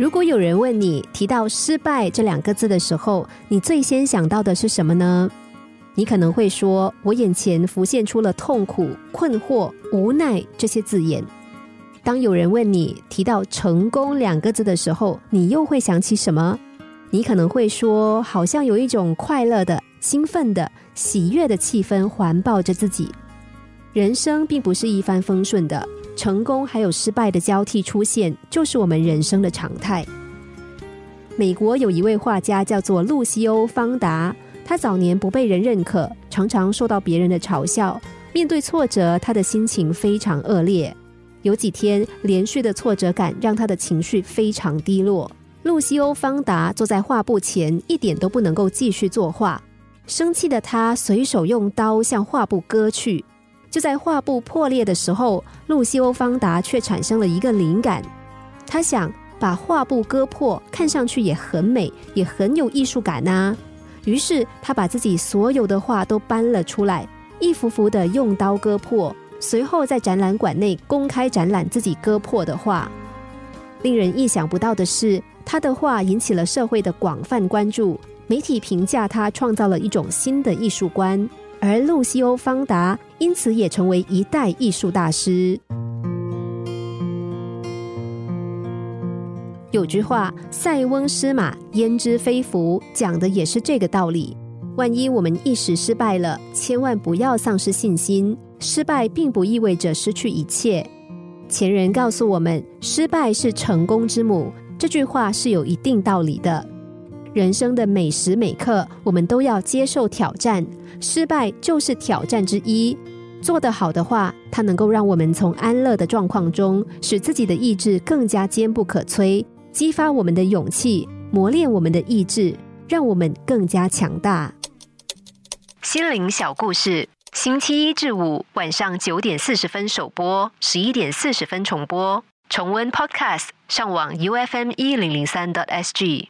如果有人问你提到失败这两个字的时候，你最先想到的是什么呢？你可能会说，我眼前浮现出了痛苦、困惑、无奈这些字眼。当有人问你提到成功两个字的时候，你又会想起什么？你可能会说，好像有一种快乐的、兴奋的、喜悦的气氛环抱着自己。人生并不是一帆风顺的。成功还有失败的交替出现，就是我们人生的常态。美国有一位画家叫做露西欧·方达，他早年不被人认可，常常受到别人的嘲笑。面对挫折，他的心情非常恶劣。有几天，连续的挫折感让他的情绪非常低落。露西欧·方达坐在画布前，一点都不能够继续作画。生气的他随手用刀向画布割去。就在画布破裂的时候，露西欧·方达却产生了一个灵感。他想把画布割破，看上去也很美，也很有艺术感呐。于是他把自己所有的画都搬了出来，一幅幅的用刀割破，随后在展览馆内公开展览自己割破的画。令人意想不到的是，他的画引起了社会的广泛关注，媒体评价他创造了一种新的艺术观。而路西欧·方达因此也成为一代艺术大师。有句话“塞翁失马，焉知非福”，讲的也是这个道理。万一我们一时失败了，千万不要丧失信心。失败并不意味着失去一切。前人告诉我们：“失败是成功之母。”这句话是有一定道理的。人生的每时每刻，我们都要接受挑战，失败就是挑战之一。做得好的话，它能够让我们从安乐的状况中，使自己的意志更加坚不可摧，激发我们的勇气，磨练我们的意志，让我们更加强大。心灵小故事，星期一至五晚上九点四十分首播，十一点四十分重播。重温 Podcast，上网 U F M 一零零三 t S G。